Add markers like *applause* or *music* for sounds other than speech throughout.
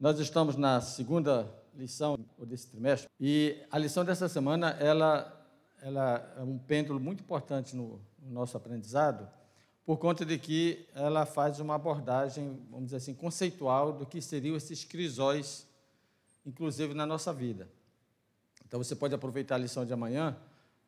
Nós estamos na segunda lição desse trimestre e a lição dessa semana ela, ela é um pêndulo muito importante no, no nosso aprendizado por conta de que ela faz uma abordagem, vamos dizer assim, conceitual do que seriam esses crisóis, inclusive na nossa vida. Então você pode aproveitar a lição de amanhã,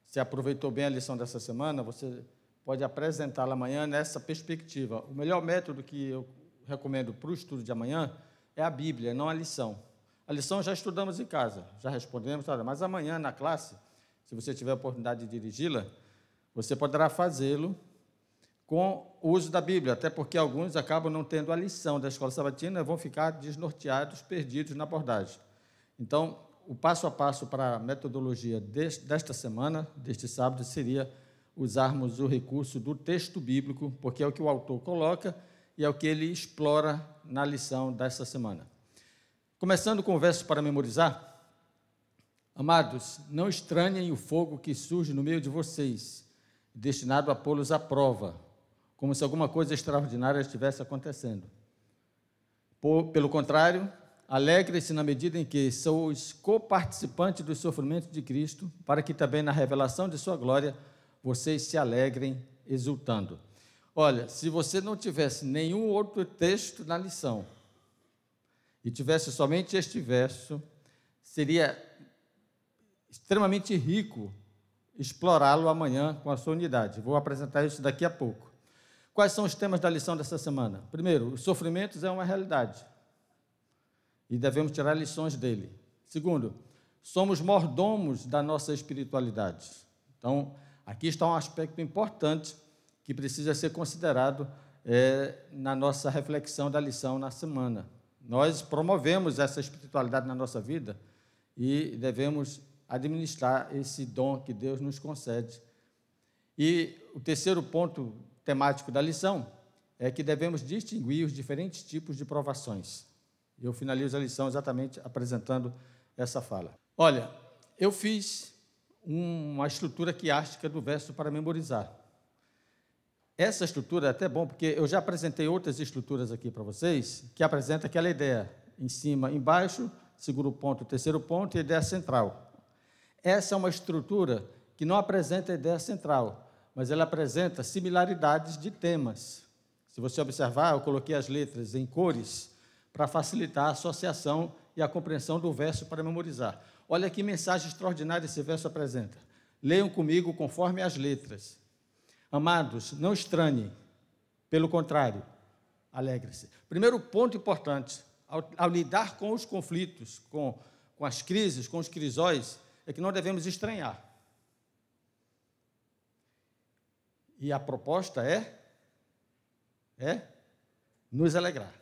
se aproveitou bem a lição dessa semana, você pode apresentá-la amanhã nessa perspectiva. O melhor método que eu recomendo para o estudo de amanhã é a Bíblia, não a lição. A lição já estudamos em casa, já respondemos, mas amanhã na classe, se você tiver a oportunidade de dirigi-la, você poderá fazê-lo com o uso da Bíblia, até porque alguns acabam não tendo a lição da escola sabatina vão ficar desnorteados, perdidos na abordagem. Então, o passo a passo para a metodologia desta semana, deste sábado, seria usarmos o recurso do texto bíblico, porque é o que o autor coloca e é o que ele explora na lição desta semana. Começando com o verso para memorizar. Amados, não estranhem o fogo que surge no meio de vocês, destinado a pô-los à prova, como se alguma coisa extraordinária estivesse acontecendo. Pelo contrário, alegre-se na medida em que sois coparticipantes dos sofrimentos de Cristo, para que também na revelação de sua glória vocês se alegrem exultando. Olha, se você não tivesse nenhum outro texto na lição e tivesse somente este verso, seria extremamente rico explorá-lo amanhã com a sua unidade. Vou apresentar isso daqui a pouco. Quais são os temas da lição dessa semana? Primeiro, os sofrimentos é uma realidade e devemos tirar lições dele. Segundo, somos mordomos da nossa espiritualidade. Então, aqui está um aspecto importante que precisa ser considerado é, na nossa reflexão da lição na semana. Nós promovemos essa espiritualidade na nossa vida e devemos administrar esse dom que Deus nos concede. E o terceiro ponto temático da lição é que devemos distinguir os diferentes tipos de provações. Eu finalizo a lição exatamente apresentando essa fala. Olha, eu fiz uma estrutura quiástica do verso para memorizar. Essa estrutura é até bom, porque eu já apresentei outras estruturas aqui para vocês, que apresenta aquela ideia, em cima, embaixo, segundo ponto, terceiro ponto e ideia central. Essa é uma estrutura que não apresenta ideia central, mas ela apresenta similaridades de temas. Se você observar, eu coloquei as letras em cores para facilitar a associação e a compreensão do verso para memorizar. Olha que mensagem extraordinária esse verso apresenta. Leiam comigo conforme as letras. Amados, não estranhe, pelo contrário, alegre-se. Primeiro ponto importante, ao, ao, lidar com os conflitos, com, com as crises, com os crisóis, é que não devemos estranhar. E a proposta é é nos alegrar.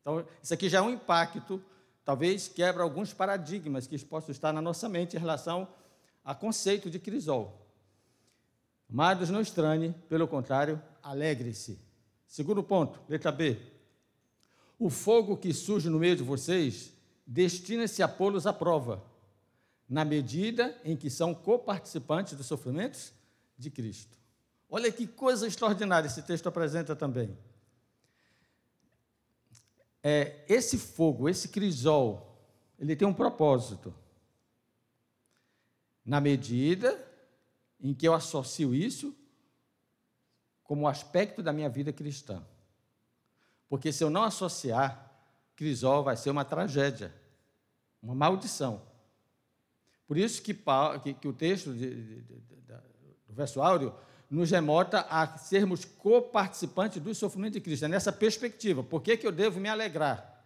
Então, isso aqui já é um impacto, talvez quebra alguns paradigmas que possam estar na nossa mente em relação a conceito de crisol. Amados, não estranhe, pelo contrário, alegre-se. Segundo ponto, letra B. O fogo que surge no meio de vocês destina-se a pô-los à prova, na medida em que são coparticipantes dos sofrimentos de Cristo. Olha que coisa extraordinária esse texto apresenta também. É, esse fogo, esse crisol, ele tem um propósito. Na medida em que eu associo isso como aspecto da minha vida cristã. Porque se eu não associar, crisol vai ser uma tragédia, uma maldição. Por isso que, que, que o texto de, de, de, do verso áureo nos remota a sermos coparticipantes do sofrimento de Cristo. É nessa perspectiva. Por que, que eu devo me alegrar?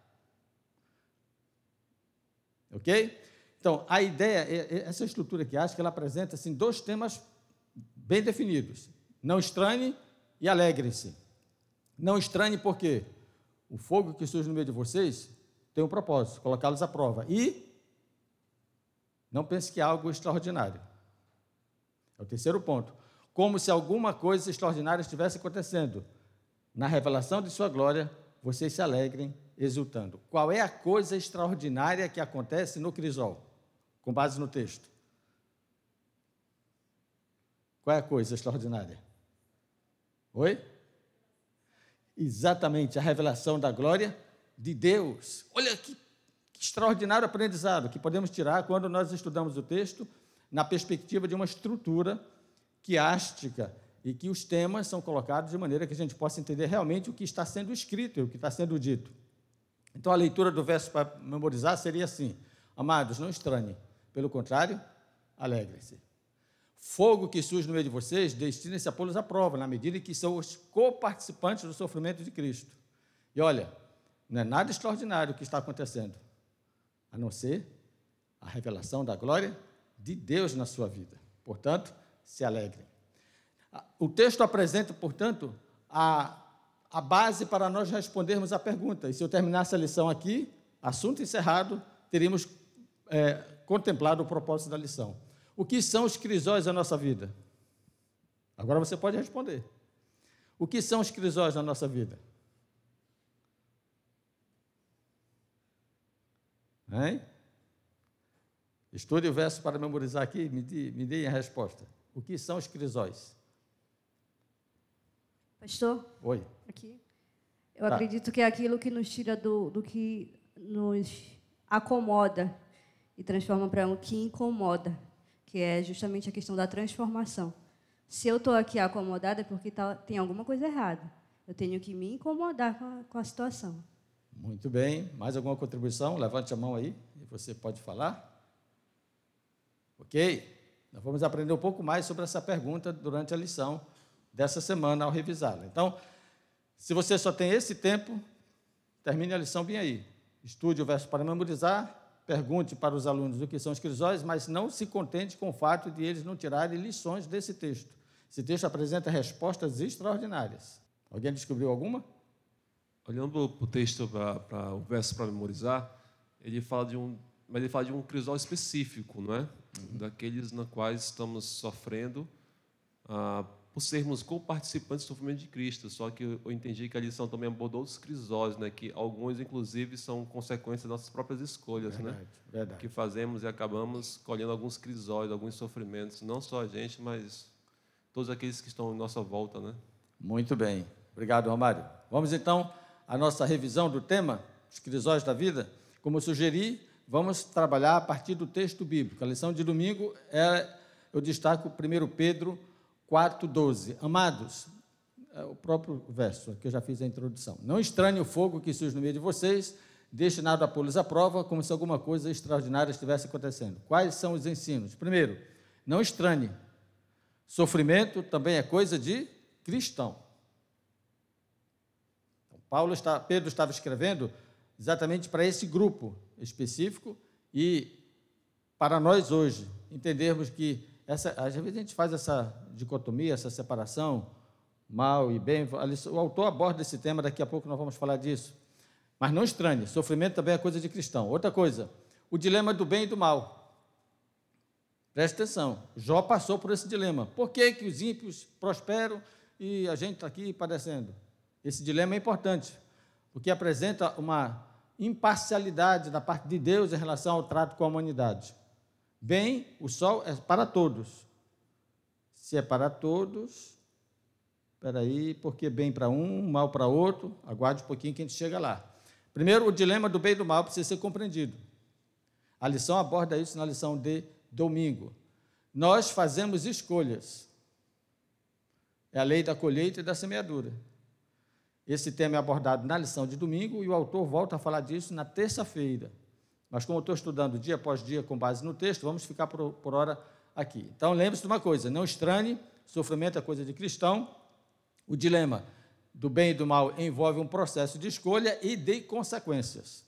Ok? Então, a ideia, é, é, essa estrutura que acho que ela apresenta assim, dois temas bem definidos. Não estranhe e alegre-se. Não estranhe porque o fogo que surge no meio de vocês tem um propósito, colocá-los à prova. E não pense que é algo extraordinário. É o terceiro ponto. Como se alguma coisa extraordinária estivesse acontecendo. Na revelação de sua glória, vocês se alegrem exultando. Qual é a coisa extraordinária que acontece no crisol? Com base no texto. Qual é a coisa extraordinária? Oi? Exatamente, a revelação da glória de Deus. Olha que extraordinário aprendizado que podemos tirar quando nós estudamos o texto na perspectiva de uma estrutura quiástica e que os temas são colocados de maneira que a gente possa entender realmente o que está sendo escrito e o que está sendo dito. Então, a leitura do verso para memorizar seria assim: Amados, não estranhem, pelo contrário, alegrem-se. Fogo que surge no meio de vocês, destinem-se a pô-los à prova, na medida em que são os coparticipantes do sofrimento de Cristo. E olha, não é nada extraordinário o que está acontecendo, a não ser a revelação da glória de Deus na sua vida. Portanto, se alegrem. O texto apresenta, portanto, a, a base para nós respondermos a pergunta. E se eu terminasse a lição aqui, assunto encerrado, teríamos é, contemplado o propósito da lição. O que são os crisóis da nossa vida? Agora você pode responder. O que são os crisóis da nossa vida? Hein? Estude o verso para memorizar aqui, me, dê, me deem a resposta. O que são os crisóis? Pastor? Oi. Aqui. Eu tá. acredito que é aquilo que nos tira do, do que nos acomoda e transforma para o que incomoda, que é justamente a questão da transformação. Se eu estou aqui acomodada é porque tá, tem alguma coisa errada. Eu tenho que me incomodar com a, com a situação. Muito bem. Mais alguma contribuição? Levante a mão aí e você pode falar. Ok? Nós vamos aprender um pouco mais sobre essa pergunta durante a lição dessa semana ao revisá-la. Então, se você só tem esse tempo, termine a lição bem aí. Estude o verso para memorizar, pergunte para os alunos o que são os crisóis, mas não se contente com o fato de eles não tirarem lições desse texto. Esse texto apresenta respostas extraordinárias. Alguém descobriu alguma? Olhando para o texto, para o verso para memorizar, ele fala de um, mas ele fala de um crisol específico, não é? Uhum. Daqueles na quais estamos sofrendo ah, por sermos co-participantes do sofrimento de Cristo. Só que eu entendi que a lição também abordou os crisóis, né? que alguns, inclusive, são consequências das nossas próprias escolhas, verdade, né? Verdade. que fazemos e acabamos colhendo alguns crisóis, alguns sofrimentos, não só a gente, mas todos aqueles que estão em nossa volta. Né? Muito bem. Obrigado, Romário. Vamos então à nossa revisão do tema, os crisóis da vida. Como eu sugeri, vamos trabalhar a partir do texto bíblico. A lição de domingo é, eu destaco 1 Pedro 4,12. Amados, é o próprio verso que eu já fiz a introdução. Não estranhe o fogo que surge no meio de vocês, deixe nada a pô-los à prova, como se alguma coisa extraordinária estivesse acontecendo. Quais são os ensinos? Primeiro, não estranhe. Sofrimento também é coisa de cristão. Então, Paulo está, Pedro estava escrevendo exatamente para esse grupo específico e para nós hoje entendermos que essa, às vezes a gente faz essa dicotomia, essa separação, mal e bem. O autor aborda esse tema, daqui a pouco nós vamos falar disso. Mas não estranhe, sofrimento também é coisa de cristão. Outra coisa, o dilema do bem e do mal. Preste atenção, Jó passou por esse dilema. Por que, que os ímpios prosperam e a gente está aqui padecendo? Esse dilema é importante, porque apresenta uma imparcialidade da parte de Deus em relação ao trato com a humanidade. Bem, o sol é para todos. Se é para todos, espera aí, porque bem para um, mal para outro, aguarde um pouquinho que a gente chega lá. Primeiro, o dilema do bem e do mal precisa ser compreendido. A lição aborda isso na lição de domingo. Nós fazemos escolhas. É a lei da colheita e da semeadura. Esse tema é abordado na lição de domingo e o autor volta a falar disso na terça-feira. Mas como eu estou estudando dia após dia com base no texto, vamos ficar por, por hora aqui. Então lembre-se de uma coisa: não estranhe, sofrimento é coisa de cristão. O dilema do bem e do mal envolve um processo de escolha e de consequências.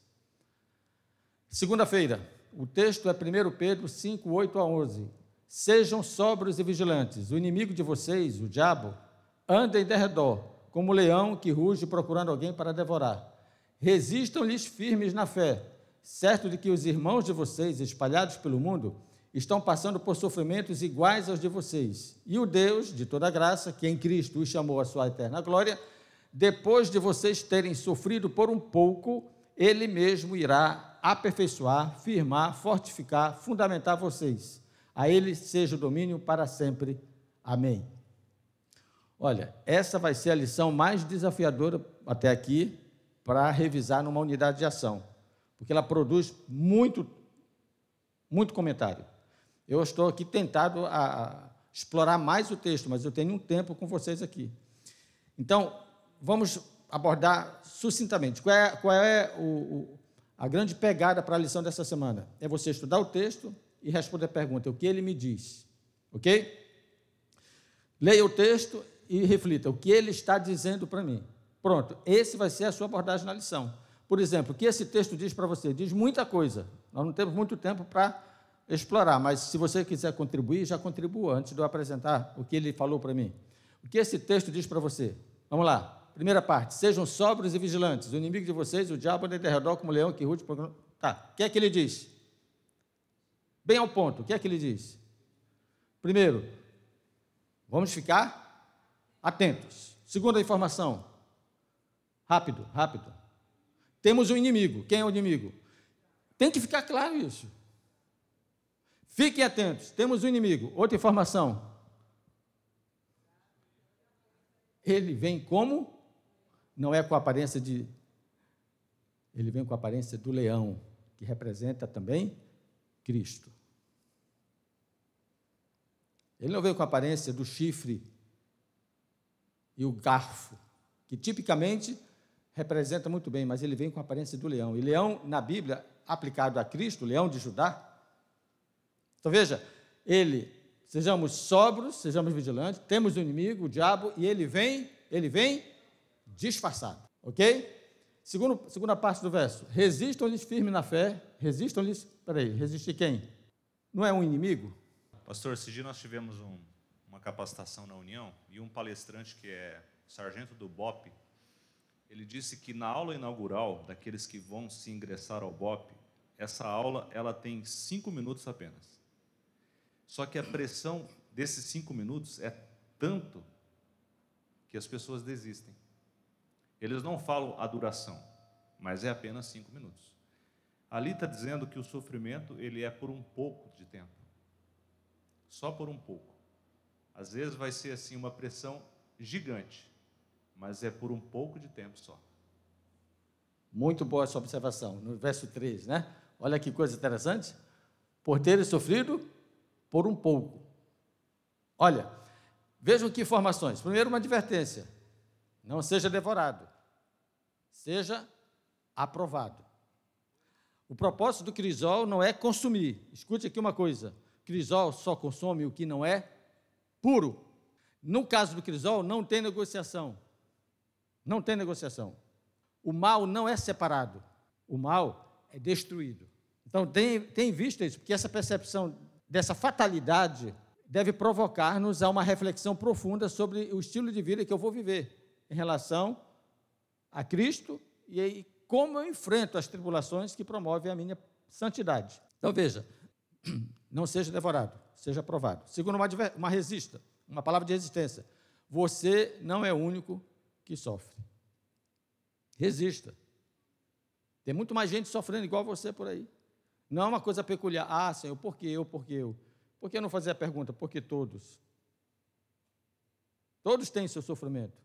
Segunda-feira, o texto é 1 Pedro 5, 8 a 11. Sejam sóbrios e vigilantes. O inimigo de vocês, o diabo, anda em derredor, como um leão que ruge procurando alguém para devorar. Resistam-lhes firmes na fé certo de que os irmãos de vocês, espalhados pelo mundo, estão passando por sofrimentos iguais aos de vocês. E o Deus de toda graça, que em Cristo os chamou à sua eterna glória, depois de vocês terem sofrido por um pouco, ele mesmo irá aperfeiçoar, firmar, fortificar, fundamentar vocês. A ele seja o domínio para sempre. Amém. Olha, essa vai ser a lição mais desafiadora até aqui para revisar numa unidade de ação porque ela produz muito, muito comentário. Eu estou aqui tentado a explorar mais o texto, mas eu tenho um tempo com vocês aqui. Então, vamos abordar sucintamente. Qual é, qual é o, o, a grande pegada para a lição dessa semana? É você estudar o texto e responder a pergunta: o que ele me diz? Ok? Leia o texto e reflita: o que ele está dizendo para mim? Pronto, esse vai ser a sua abordagem na lição. Por exemplo, o que esse texto diz para você? Diz muita coisa. Nós não temos muito tempo para explorar, mas se você quiser contribuir, já contribua antes de eu apresentar o que ele falou para mim. O que esse texto diz para você? Vamos lá. Primeira parte, sejam sóbrios e vigilantes. O inimigo de vocês, o diabo, em derredor como leão que rude. Tá, o que é que ele diz? Bem ao ponto, o que é que ele diz? Primeiro, vamos ficar atentos. Segunda informação, rápido, rápido. Temos um inimigo. Quem é o inimigo? Tem que ficar claro isso. Fiquem atentos, temos um inimigo. Outra informação. Ele vem como? Não é com a aparência de. Ele vem com a aparência do leão, que representa também Cristo. Ele não veio com a aparência do chifre e o garfo, que tipicamente representa muito bem, mas ele vem com a aparência do leão. E leão, na Bíblia, aplicado a Cristo, leão de Judá, então veja, ele, sejamos sóbrios, sejamos vigilantes, temos o inimigo, o diabo, e ele vem, ele vem disfarçado, ok? Segundo, segunda parte do verso, resistam-lhes firme na fé, resistam-lhes, peraí, resistir quem? Não é um inimigo? Pastor, esse dia nós tivemos um, uma capacitação na União e um palestrante que é sargento do BOP, ele disse que na aula inaugural daqueles que vão se ingressar ao BOP, essa aula ela tem cinco minutos apenas. Só que a pressão desses cinco minutos é tanto que as pessoas desistem. Eles não falam a duração, mas é apenas cinco minutos. Ali está dizendo que o sofrimento ele é por um pouco de tempo, só por um pouco. Às vezes vai ser assim uma pressão gigante, mas é por um pouco de tempo só. Muito boa essa observação, no verso 3, né? Olha que coisa interessante. Por ter sofrido por um pouco. Olha, vejam que informações. Primeiro, uma advertência: não seja devorado, seja aprovado. O propósito do crisol não é consumir. Escute aqui uma coisa: crisol só consome o que não é puro. No caso do crisol, não tem negociação. Não tem negociação. O mal não é separado. O mal é destruído. Então, tem, tem visto isso, porque essa percepção dessa fatalidade deve provocar-nos a uma reflexão profunda sobre o estilo de vida que eu vou viver em relação a Cristo e como eu enfrento as tribulações que promovem a minha santidade. Então veja, *clears throat* não seja devorado, seja provado. Segundo, uma, uma resista, uma palavra de resistência. Você não é único que sofre. Resista. Tem muito mais gente sofrendo igual você por aí. Não é uma coisa peculiar. Ah, Senhor, por que eu, por que eu? Por que não fazer a pergunta, por que todos? Todos têm seu sofrimento.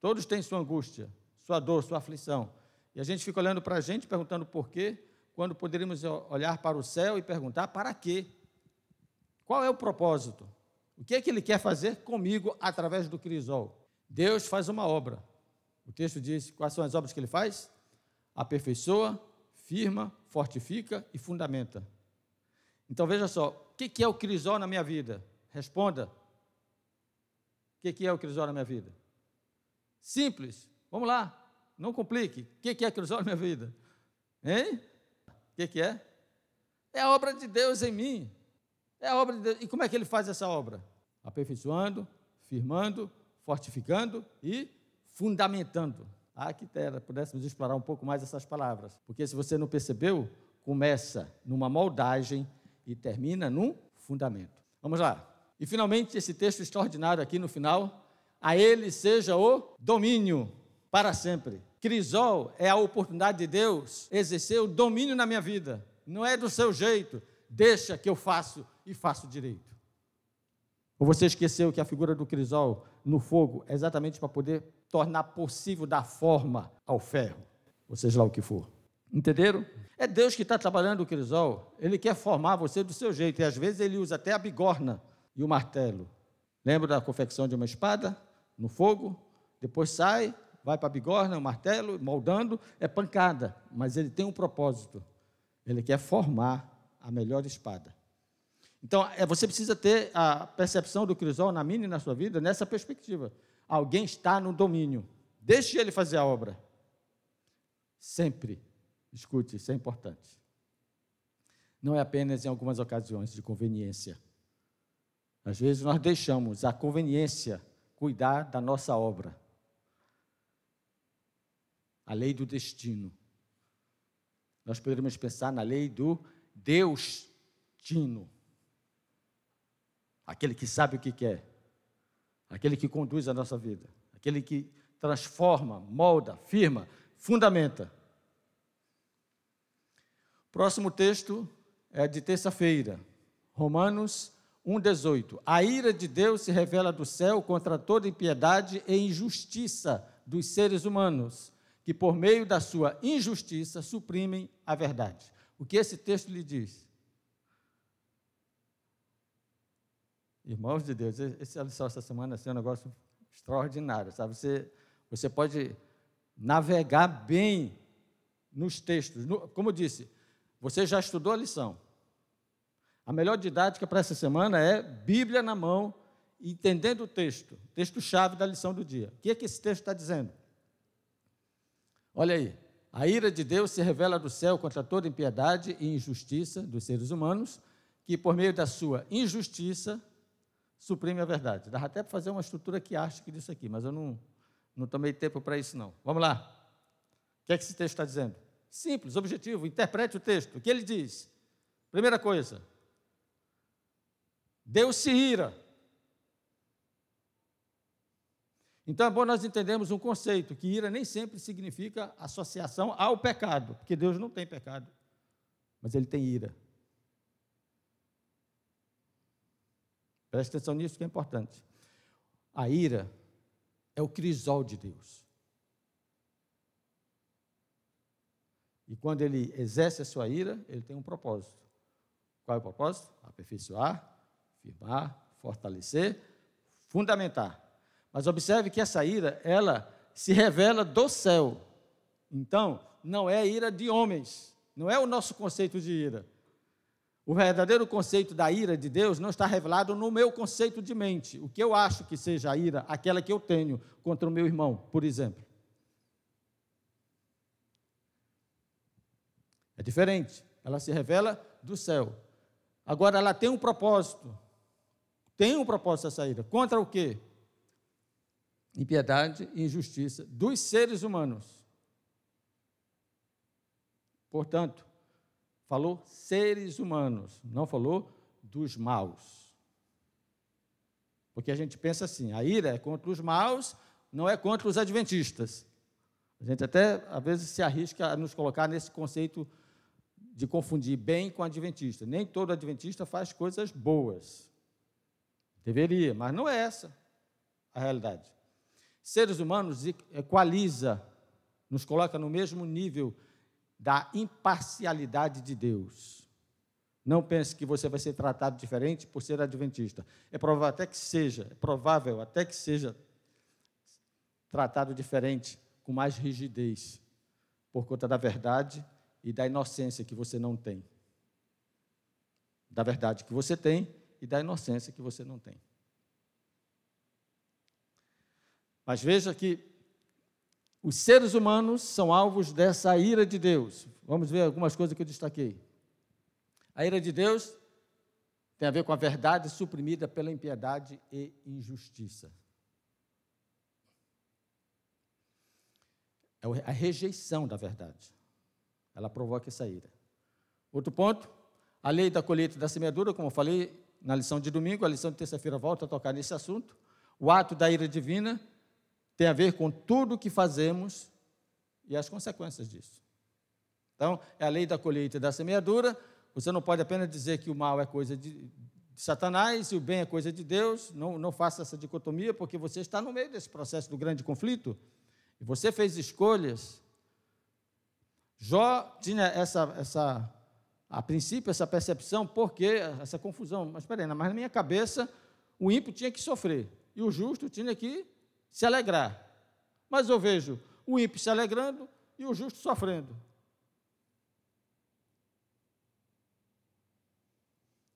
Todos têm sua angústia, sua dor, sua aflição. E a gente fica olhando para a gente, perguntando por quê, quando poderíamos olhar para o céu e perguntar para quê? Qual é o propósito? O que é que ele quer fazer comigo através do crisol? Deus faz uma obra. O texto diz quais são as obras que ele faz? Aperfeiçoa, firma, fortifica e fundamenta. Então veja só, o que é o crisol na minha vida? Responda. O que é o crisol na minha vida? Simples. Vamos lá. Não complique. O que é crisol na minha vida? Hein? O que é? É a obra de Deus em mim. É a obra de Deus. E como é que ele faz essa obra? Aperfeiçoando, firmando, fortificando e fundamentando. Ah, que terra, pudéssemos explorar um pouco mais essas palavras. Porque se você não percebeu, começa numa moldagem e termina num fundamento. Vamos lá. E finalmente, esse texto extraordinário aqui no final. A ele seja o domínio para sempre. Crisol é a oportunidade de Deus exercer o domínio na minha vida. Não é do seu jeito. Deixa que eu faço e faço direito. Ou você esqueceu que a figura do crisol no fogo é exatamente para poder tornar possível dar forma ao ferro, ou seja lá o que for. Entenderam? É Deus que está trabalhando o crisol. Ele quer formar você do seu jeito. E às vezes ele usa até a bigorna e o martelo. Lembra da confecção de uma espada no fogo? Depois sai, vai para a bigorna, o martelo, moldando, é pancada. Mas ele tem um propósito. Ele quer formar a melhor espada. Então, é, você precisa ter a percepção do crisol na minha e na sua vida nessa perspectiva. Alguém está no domínio. Deixe ele fazer a obra. Sempre. Escute, isso é importante. Não é apenas em algumas ocasiões de conveniência. Às vezes nós deixamos a conveniência cuidar da nossa obra. A lei do destino. Nós poderíamos pensar na lei do Deus-tino. Aquele que sabe o que quer. Aquele que conduz a nossa vida. Aquele que transforma, molda, firma, fundamenta. Próximo texto é de terça-feira, Romanos 1,18. A ira de Deus se revela do céu contra toda impiedade e injustiça dos seres humanos, que por meio da sua injustiça suprimem a verdade. O que esse texto lhe diz? Irmãos de Deus, esse lição essa semana assim, é um negócio extraordinário, sabe? Você, você pode navegar bem nos textos. como eu disse, você já estudou a lição. A melhor didática para essa semana é Bíblia na mão, entendendo o texto, texto-chave da lição do dia. O que é que esse texto está dizendo? Olha aí. A ira de Deus se revela do céu contra toda impiedade e injustiça dos seres humanos, que por meio da sua injustiça suprime a verdade. Dá até para fazer uma estrutura que acha que disso aqui, mas eu não, não tomei tempo para isso, não. Vamos lá. O que é que esse texto está dizendo? Simples, objetivo, interprete o texto. O que ele diz? Primeira coisa, Deus se ira. Então é bom nós entendermos um conceito, que ira nem sempre significa associação ao pecado, porque Deus não tem pecado, mas Ele tem ira. Preste atenção nisso que é importante. A ira é o crisol de Deus. E quando ele exerce a sua ira, ele tem um propósito. Qual é o propósito? Aperfeiçoar, firmar, fortalecer, fundamentar. Mas observe que essa ira, ela se revela do céu. Então, não é ira de homens, não é o nosso conceito de ira. O verdadeiro conceito da ira de Deus não está revelado no meu conceito de mente. O que eu acho que seja a ira, aquela que eu tenho contra o meu irmão, por exemplo. É diferente. Ela se revela do céu. Agora, ela tem um propósito. Tem um propósito essa ira. Contra o quê? Impiedade e injustiça dos seres humanos. Portanto, falou seres humanos, não falou dos maus. Porque a gente pensa assim, a ira é contra os maus, não é contra os adventistas. A gente até, às vezes, se arrisca a nos colocar nesse conceito de confundir bem com adventista. Nem todo adventista faz coisas boas. Deveria, mas não é essa a realidade. Seres humanos equaliza, nos coloca no mesmo nível da imparcialidade de Deus. Não pense que você vai ser tratado diferente por ser adventista. É provável até que seja, é provável até que seja tratado diferente, com mais rigidez, por conta da verdade e da inocência que você não tem. Da verdade que você tem e da inocência que você não tem. Mas veja que os seres humanos são alvos dessa ira de Deus. Vamos ver algumas coisas que eu destaquei. A ira de Deus tem a ver com a verdade suprimida pela impiedade e injustiça. É a rejeição da verdade. Ela provoca essa ira. Outro ponto, a lei da colheita e da semeadura, como eu falei na lição de domingo, a lição de terça-feira volta a tocar nesse assunto. O ato da ira divina tem a ver com tudo o que fazemos e as consequências disso. Então, é a lei da colheita e da semeadura. Você não pode apenas dizer que o mal é coisa de, Satanás e o bem é coisa de Deus. Não, não faça essa dicotomia, porque você está no meio desse processo do grande conflito. E você fez escolhas Jó tinha essa, essa, a princípio, essa percepção, porque essa confusão. Mas espera aí, mas na minha cabeça, o ímpio tinha que sofrer e o justo tinha que se alegrar. Mas eu vejo o ímpio se alegrando e o justo sofrendo.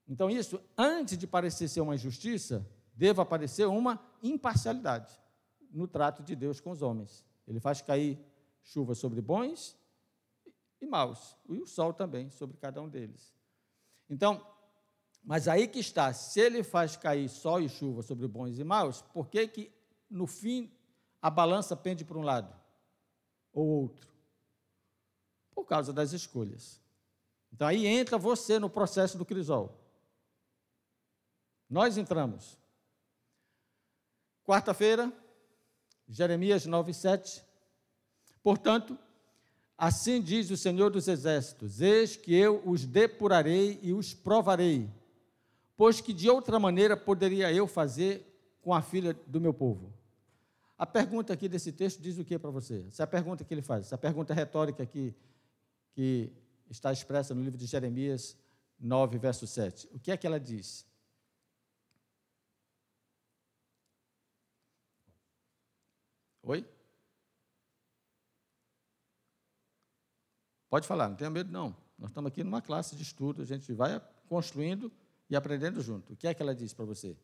Então, isso, antes de parecer ser uma injustiça, deve aparecer uma imparcialidade no trato de Deus com os homens. Ele faz cair chuva sobre bons e maus, e o sol também sobre cada um deles. Então, mas aí que está, se ele faz cair sol e chuva sobre bons e maus, por que que no fim a balança pende para um lado ou outro? Por causa das escolhas. Então aí entra você no processo do crisol. Nós entramos. Quarta-feira, Jeremias 9, 7. Portanto, assim diz o Senhor dos Exércitos: Eis que eu os depurarei e os provarei, pois que de outra maneira poderia eu fazer com a filha do meu povo. A pergunta aqui desse texto diz o que para você? Essa é a pergunta que ele faz, essa pergunta retórica aqui, que está expressa no livro de Jeremias 9, verso 7. O que é que ela diz? Oi? Pode falar, não tenha medo, não. Nós estamos aqui numa classe de estudo, a gente vai construindo e aprendendo junto. O que é que ela diz para você?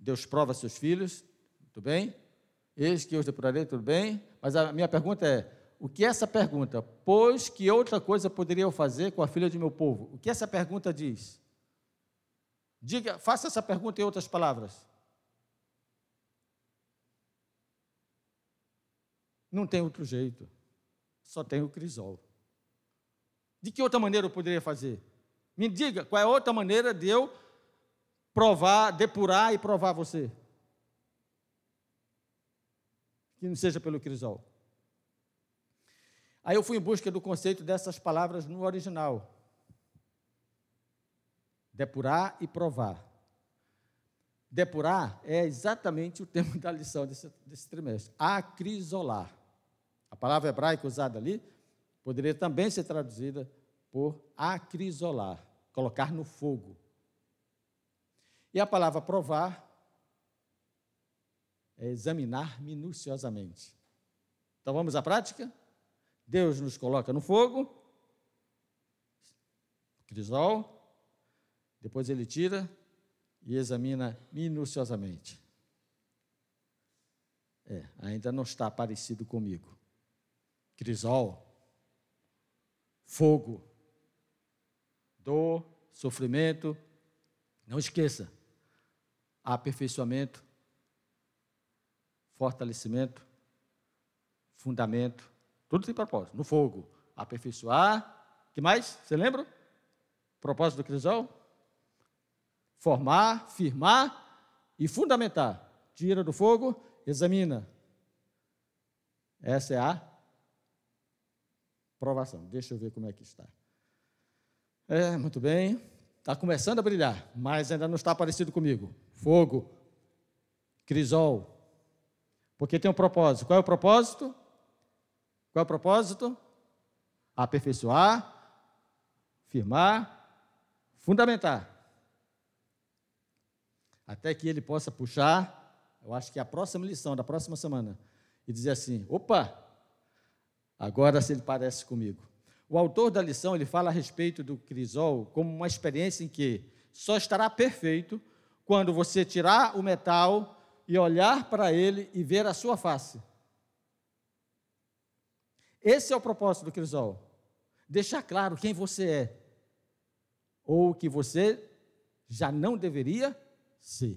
Deus prova seus filhos, tudo bem? Eis que eu os depurarei, tudo bem? Mas a minha pergunta é: o que essa pergunta? Pois que outra coisa poderia eu fazer com a filha de meu povo? O que essa pergunta diz? Diga, faça essa pergunta em outras palavras. Não tem outro jeito. Só tem o crisol. De que outra maneira eu poderia fazer? Me diga, qual é a outra maneira de eu provar, depurar e provar você? Que não seja pelo crisol. Aí eu fui em busca do conceito dessas palavras no original. Depurar e provar. Depurar é exatamente o tema da lição desse, desse trimestre. Acrisolar. A palavra hebraica usada ali poderia também ser traduzida por acrisolar, colocar no fogo. E a palavra provar é examinar minuciosamente. Então vamos à prática? Deus nos coloca no fogo, crisol, depois ele tira e examina minuciosamente. É, ainda não está parecido comigo crisol, fogo, dor, sofrimento. Não esqueça, aperfeiçoamento, fortalecimento, fundamento, tudo tem propósito. No fogo, aperfeiçoar, que mais? Você lembra? Propósito do crisol? Formar, firmar e fundamentar. Tira do fogo, examina. Essa é a Provação. Deixa eu ver como é que está. É, muito bem. Está começando a brilhar, mas ainda não está parecido comigo. Fogo, crisol. Porque tem um propósito. Qual é o propósito? Qual é o propósito? Aperfeiçoar, firmar, fundamentar. Até que ele possa puxar, eu acho que é a próxima lição da próxima semana, e dizer assim: opa, Agora se ele parece comigo. O autor da lição ele fala a respeito do crisol como uma experiência em que só estará perfeito quando você tirar o metal e olhar para ele e ver a sua face. Esse é o propósito do crisol. Deixar claro quem você é ou que você já não deveria ser.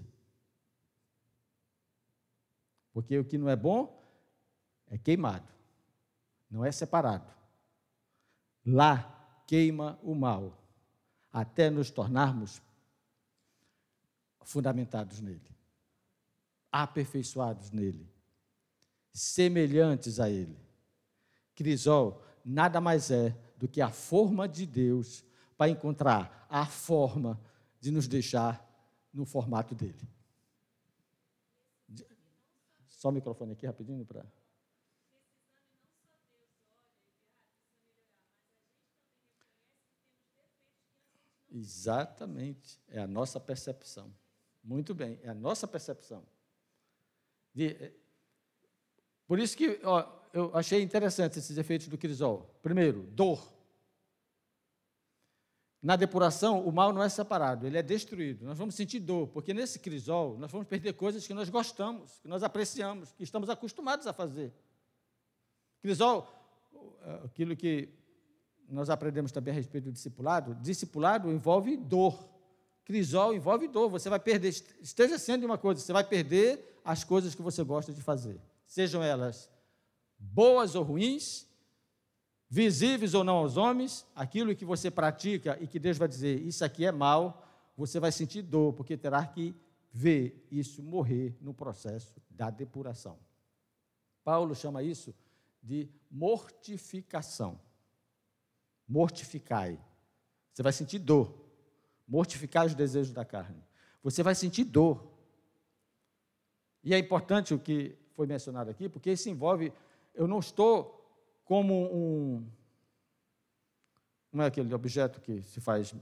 Porque o que não é bom é queimado não é separado. Lá queima o mal, até nos tornarmos fundamentados nele, aperfeiçoados nele, semelhantes a ele. Crisol nada mais é do que a forma de Deus para encontrar a forma de nos deixar no formato dele. Só o microfone aqui rapidinho para. Exatamente, é a nossa percepção. Muito bem, é a nossa percepção. De, eh, por isso que ó, eu achei interessante esses efeitos do crisol. Primeiro, dor. Na depuração, o mal não é separado, ele é destruído. Nós vamos sentir dor, porque nesse crisol nós vamos perder coisas que nós gostamos, que nós apreciamos, que estamos acostumados a fazer. Crisol, aquilo que nós aprendemos também a respeito do discipulado, discipulado envolve dor. Crisol envolve dor. Você vai perder, esteja sendo uma coisa, você vai perder as coisas que você gosta de fazer. Sejam elas boas ou ruins, visíveis ou não aos homens, aquilo que você pratica e que Deus vai dizer, isso aqui é mal, você vai sentir dor, porque terá que ver isso morrer no processo da depuração. Paulo chama isso de mortificação. Mortificai. Você vai sentir dor. Mortificar os desejos da carne. Você vai sentir dor. E é importante o que foi mencionado aqui, porque isso envolve. Eu não estou como um. Como é aquele objeto que se faz?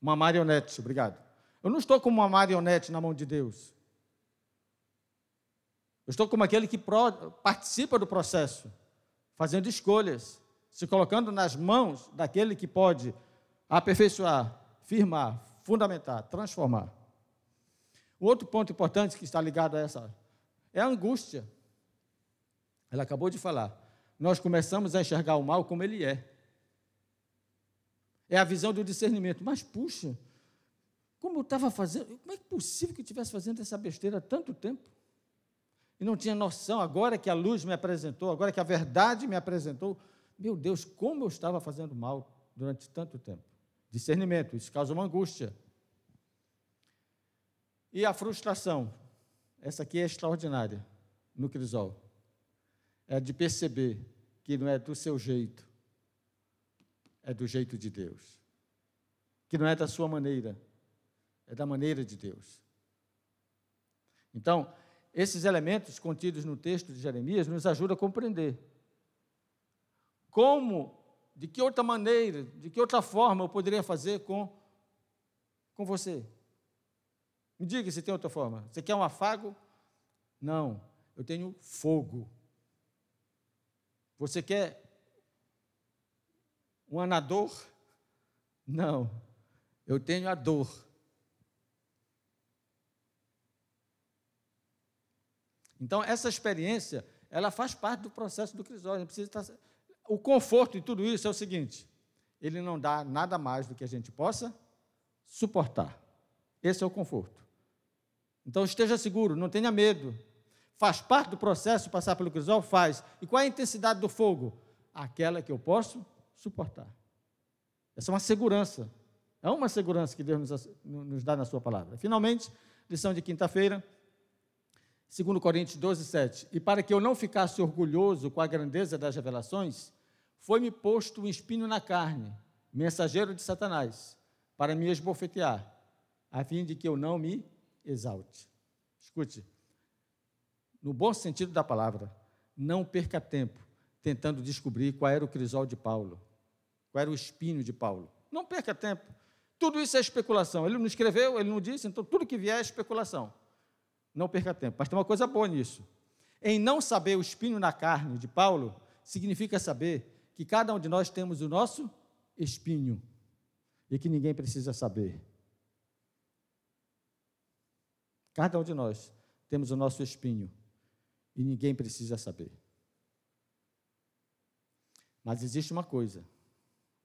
Uma marionete, obrigado. Eu não estou como uma marionete na mão de Deus. Eu estou como aquele que participa do processo, fazendo escolhas, se colocando nas mãos daquele que pode aperfeiçoar, firmar, fundamentar, transformar. O outro ponto importante que está ligado a essa é a angústia. Ela acabou de falar. Nós começamos a enxergar o mal como ele é. É a visão do discernimento. Mas, puxa, como eu estava fazendo, como é possível que eu estivesse fazendo essa besteira há tanto tempo? E não tinha noção, agora que a luz me apresentou, agora que a verdade me apresentou, meu Deus, como eu estava fazendo mal durante tanto tempo. Discernimento, isso causa uma angústia. E a frustração, essa aqui é extraordinária no crisol é de perceber que não é do seu jeito, é do jeito de Deus. Que não é da sua maneira, é da maneira de Deus. Então, esses elementos contidos no texto de Jeremias nos ajudam a compreender como, de que outra maneira, de que outra forma eu poderia fazer com, com você. Me diga se tem outra forma. Você quer um afago? Não, eu tenho fogo. Você quer um anador? Não, eu tenho a dor. Então, essa experiência, ela faz parte do processo do crisol. Precisa estar... O conforto de tudo isso é o seguinte: ele não dá nada mais do que a gente possa suportar. Esse é o conforto. Então, esteja seguro, não tenha medo. Faz parte do processo passar pelo crisol? Faz. E qual é a intensidade do fogo? Aquela que eu posso suportar. Essa é uma segurança. É uma segurança que Deus nos, nos dá na Sua palavra. Finalmente, lição de quinta-feira, 2 Coríntios 12, 7. E para que eu não ficasse orgulhoso com a grandeza das revelações, foi-me posto um espinho na carne, mensageiro de Satanás, para me esbofetear, a fim de que eu não me exalte. Escute no bom sentido da palavra, não perca tempo tentando descobrir qual era o crisol de Paulo, qual era o espinho de Paulo. Não perca tempo. Tudo isso é especulação. Ele não escreveu, ele não disse, então tudo que vier é especulação. Não perca tempo. Mas tem uma coisa boa nisso. Em não saber o espinho na carne de Paulo, significa saber que cada um de nós temos o nosso espinho e que ninguém precisa saber. Cada um de nós temos o nosso espinho e ninguém precisa saber. Mas existe uma coisa,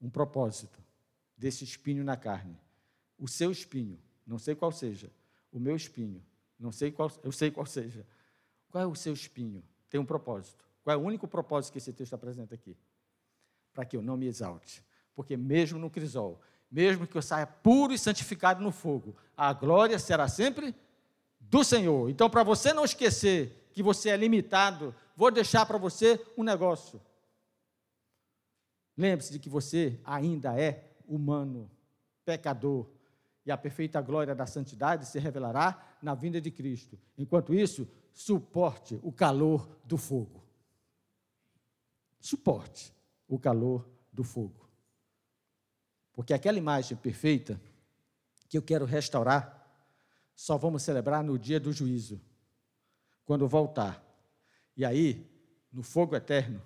um propósito desse espinho na carne. O seu espinho, não sei qual seja, o meu espinho, não sei qual, eu sei qual seja. Qual é o seu espinho? Tem um propósito. Qual é o único propósito que esse texto apresenta aqui? Para que eu não me exalte. Porque mesmo no crisol, mesmo que eu saia puro e santificado no fogo, a glória será sempre do Senhor. Então, para você não esquecer que você é limitado, vou deixar para você um negócio. Lembre-se de que você ainda é humano, pecador, e a perfeita glória da santidade se revelará na vinda de Cristo. Enquanto isso, suporte o calor do fogo. Suporte o calor do fogo. Porque aquela imagem perfeita que eu quero restaurar, só vamos celebrar no dia do juízo, quando voltar. E aí, no fogo eterno,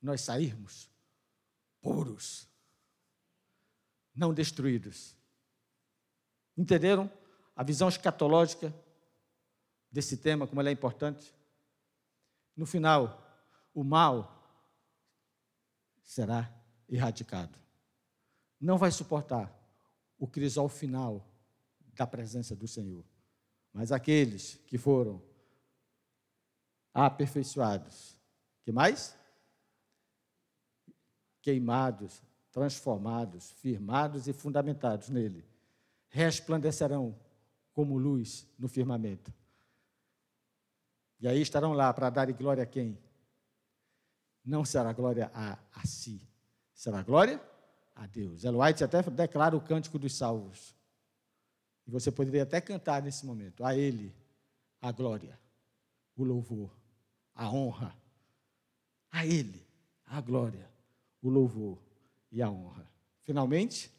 nós sairmos puros, não destruídos. Entenderam a visão escatológica desse tema, como ela é importante? No final, o mal será erradicado. Não vai suportar o crisol final da presença do Senhor. Mas aqueles que foram aperfeiçoados, que mais? Queimados, transformados, firmados e fundamentados nele, resplandecerão como luz no firmamento. E aí estarão lá para dar glória a quem? Não será glória a, a si, será glória a Deus. Ellen White até declara o cântico dos salvos. E você poderia até cantar nesse momento: a Ele a glória, o louvor, a honra. A Ele a glória, o louvor e a honra. Finalmente,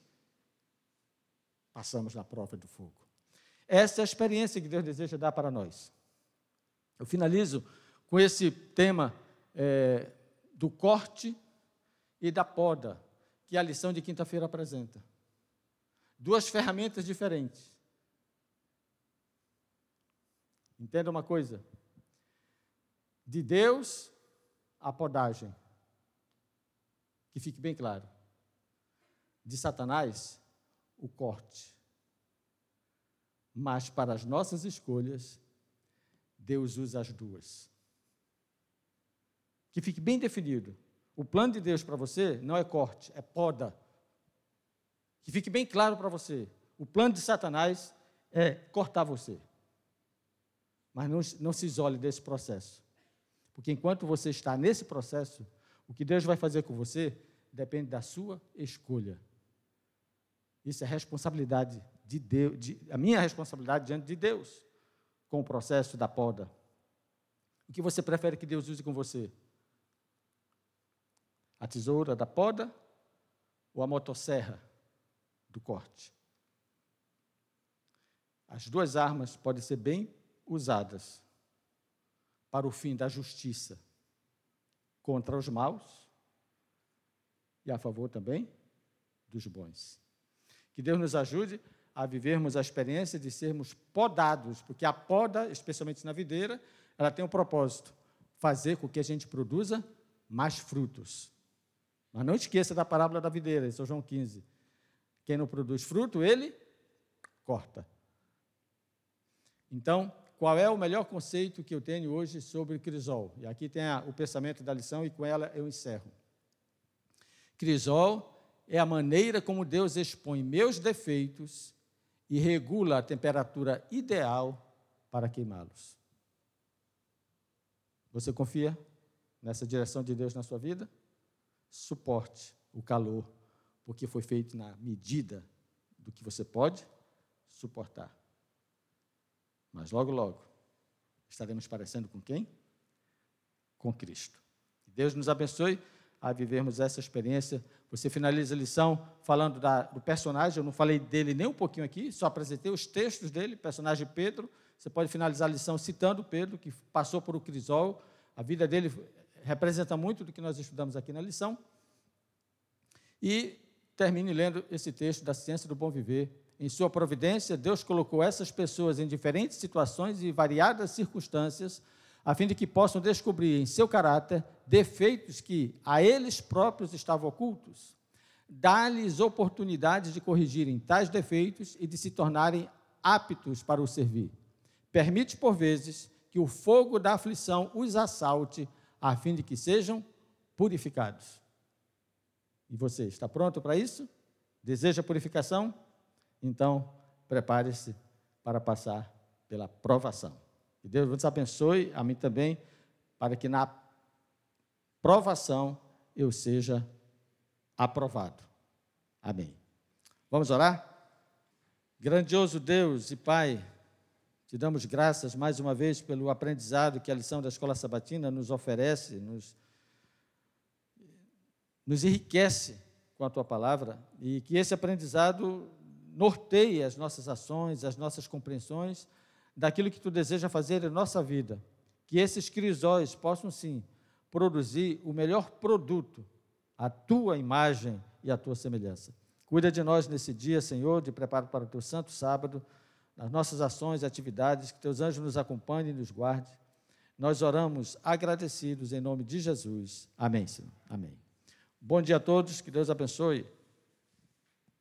passamos na prova do fogo. Essa é a experiência que Deus deseja dar para nós. Eu finalizo com esse tema é, do corte e da poda, que a lição de quinta-feira apresenta. Duas ferramentas diferentes. Entenda uma coisa: de Deus, a podagem. Que fique bem claro. De Satanás, o corte. Mas para as nossas escolhas, Deus usa as duas. Que fique bem definido. O plano de Deus para você não é corte, é poda. Que fique bem claro para você. O plano de Satanás é cortar você. Mas não, não se isole desse processo. Porque enquanto você está nesse processo, o que Deus vai fazer com você depende da sua escolha. Isso é responsabilidade de Deus, de, a minha responsabilidade diante de Deus com o processo da poda? O que você prefere que Deus use com você? A tesoura da poda ou a motosserra do corte? As duas armas podem ser bem usadas para o fim da justiça contra os maus e a favor também dos bons. Que Deus nos ajude a vivermos a experiência de sermos podados, porque a poda, especialmente na videira, ela tem um propósito: fazer com que a gente produza mais frutos. Mas não esqueça da parábola da videira, em São João 15. Quem não produz fruto, ele corta. Então, qual é o melhor conceito que eu tenho hoje sobre crisol? E aqui tem a, o pensamento da lição e com ela eu encerro. Crisol é a maneira como Deus expõe meus defeitos e regula a temperatura ideal para queimá-los. Você confia nessa direção de Deus na sua vida? Suporte o calor, porque foi feito na medida do que você pode suportar. Mas logo, logo, estaremos parecendo com quem? Com Cristo. Deus nos abençoe a vivermos essa experiência. Você finaliza a lição falando da, do personagem, eu não falei dele nem um pouquinho aqui, só apresentei os textos dele, personagem Pedro. Você pode finalizar a lição citando Pedro, que passou por o crisol. A vida dele representa muito do que nós estudamos aqui na lição. E termine lendo esse texto da Ciência do Bom Viver. Em sua providência, Deus colocou essas pessoas em diferentes situações e variadas circunstâncias a fim de que possam descobrir em seu caráter defeitos que a eles próprios estavam ocultos, dá-lhes oportunidades de corrigirem tais defeitos e de se tornarem aptos para o servir. Permite, por vezes, que o fogo da aflição os assalte, a fim de que sejam purificados. E você está pronto para isso? Deseja purificação? Então, prepare-se para passar pela provação. Que Deus nos abençoe, a mim também, para que na provação eu seja aprovado. Amém. Vamos orar? Grandioso Deus e Pai, te damos graças mais uma vez pelo aprendizado que a lição da Escola Sabatina nos oferece, nos, nos enriquece com a tua palavra e que esse aprendizado norteie as nossas ações, as nossas compreensões daquilo que tu deseja fazer em nossa vida. Que esses crisóis possam, sim, produzir o melhor produto, a tua imagem e a tua semelhança. Cuida de nós nesse dia, Senhor, de preparo para o teu santo sábado, nas nossas ações e atividades, que teus anjos nos acompanhem e nos guarde. Nós oramos agradecidos em nome de Jesus. Amém, Senhor. Amém. Bom dia a todos, que Deus abençoe.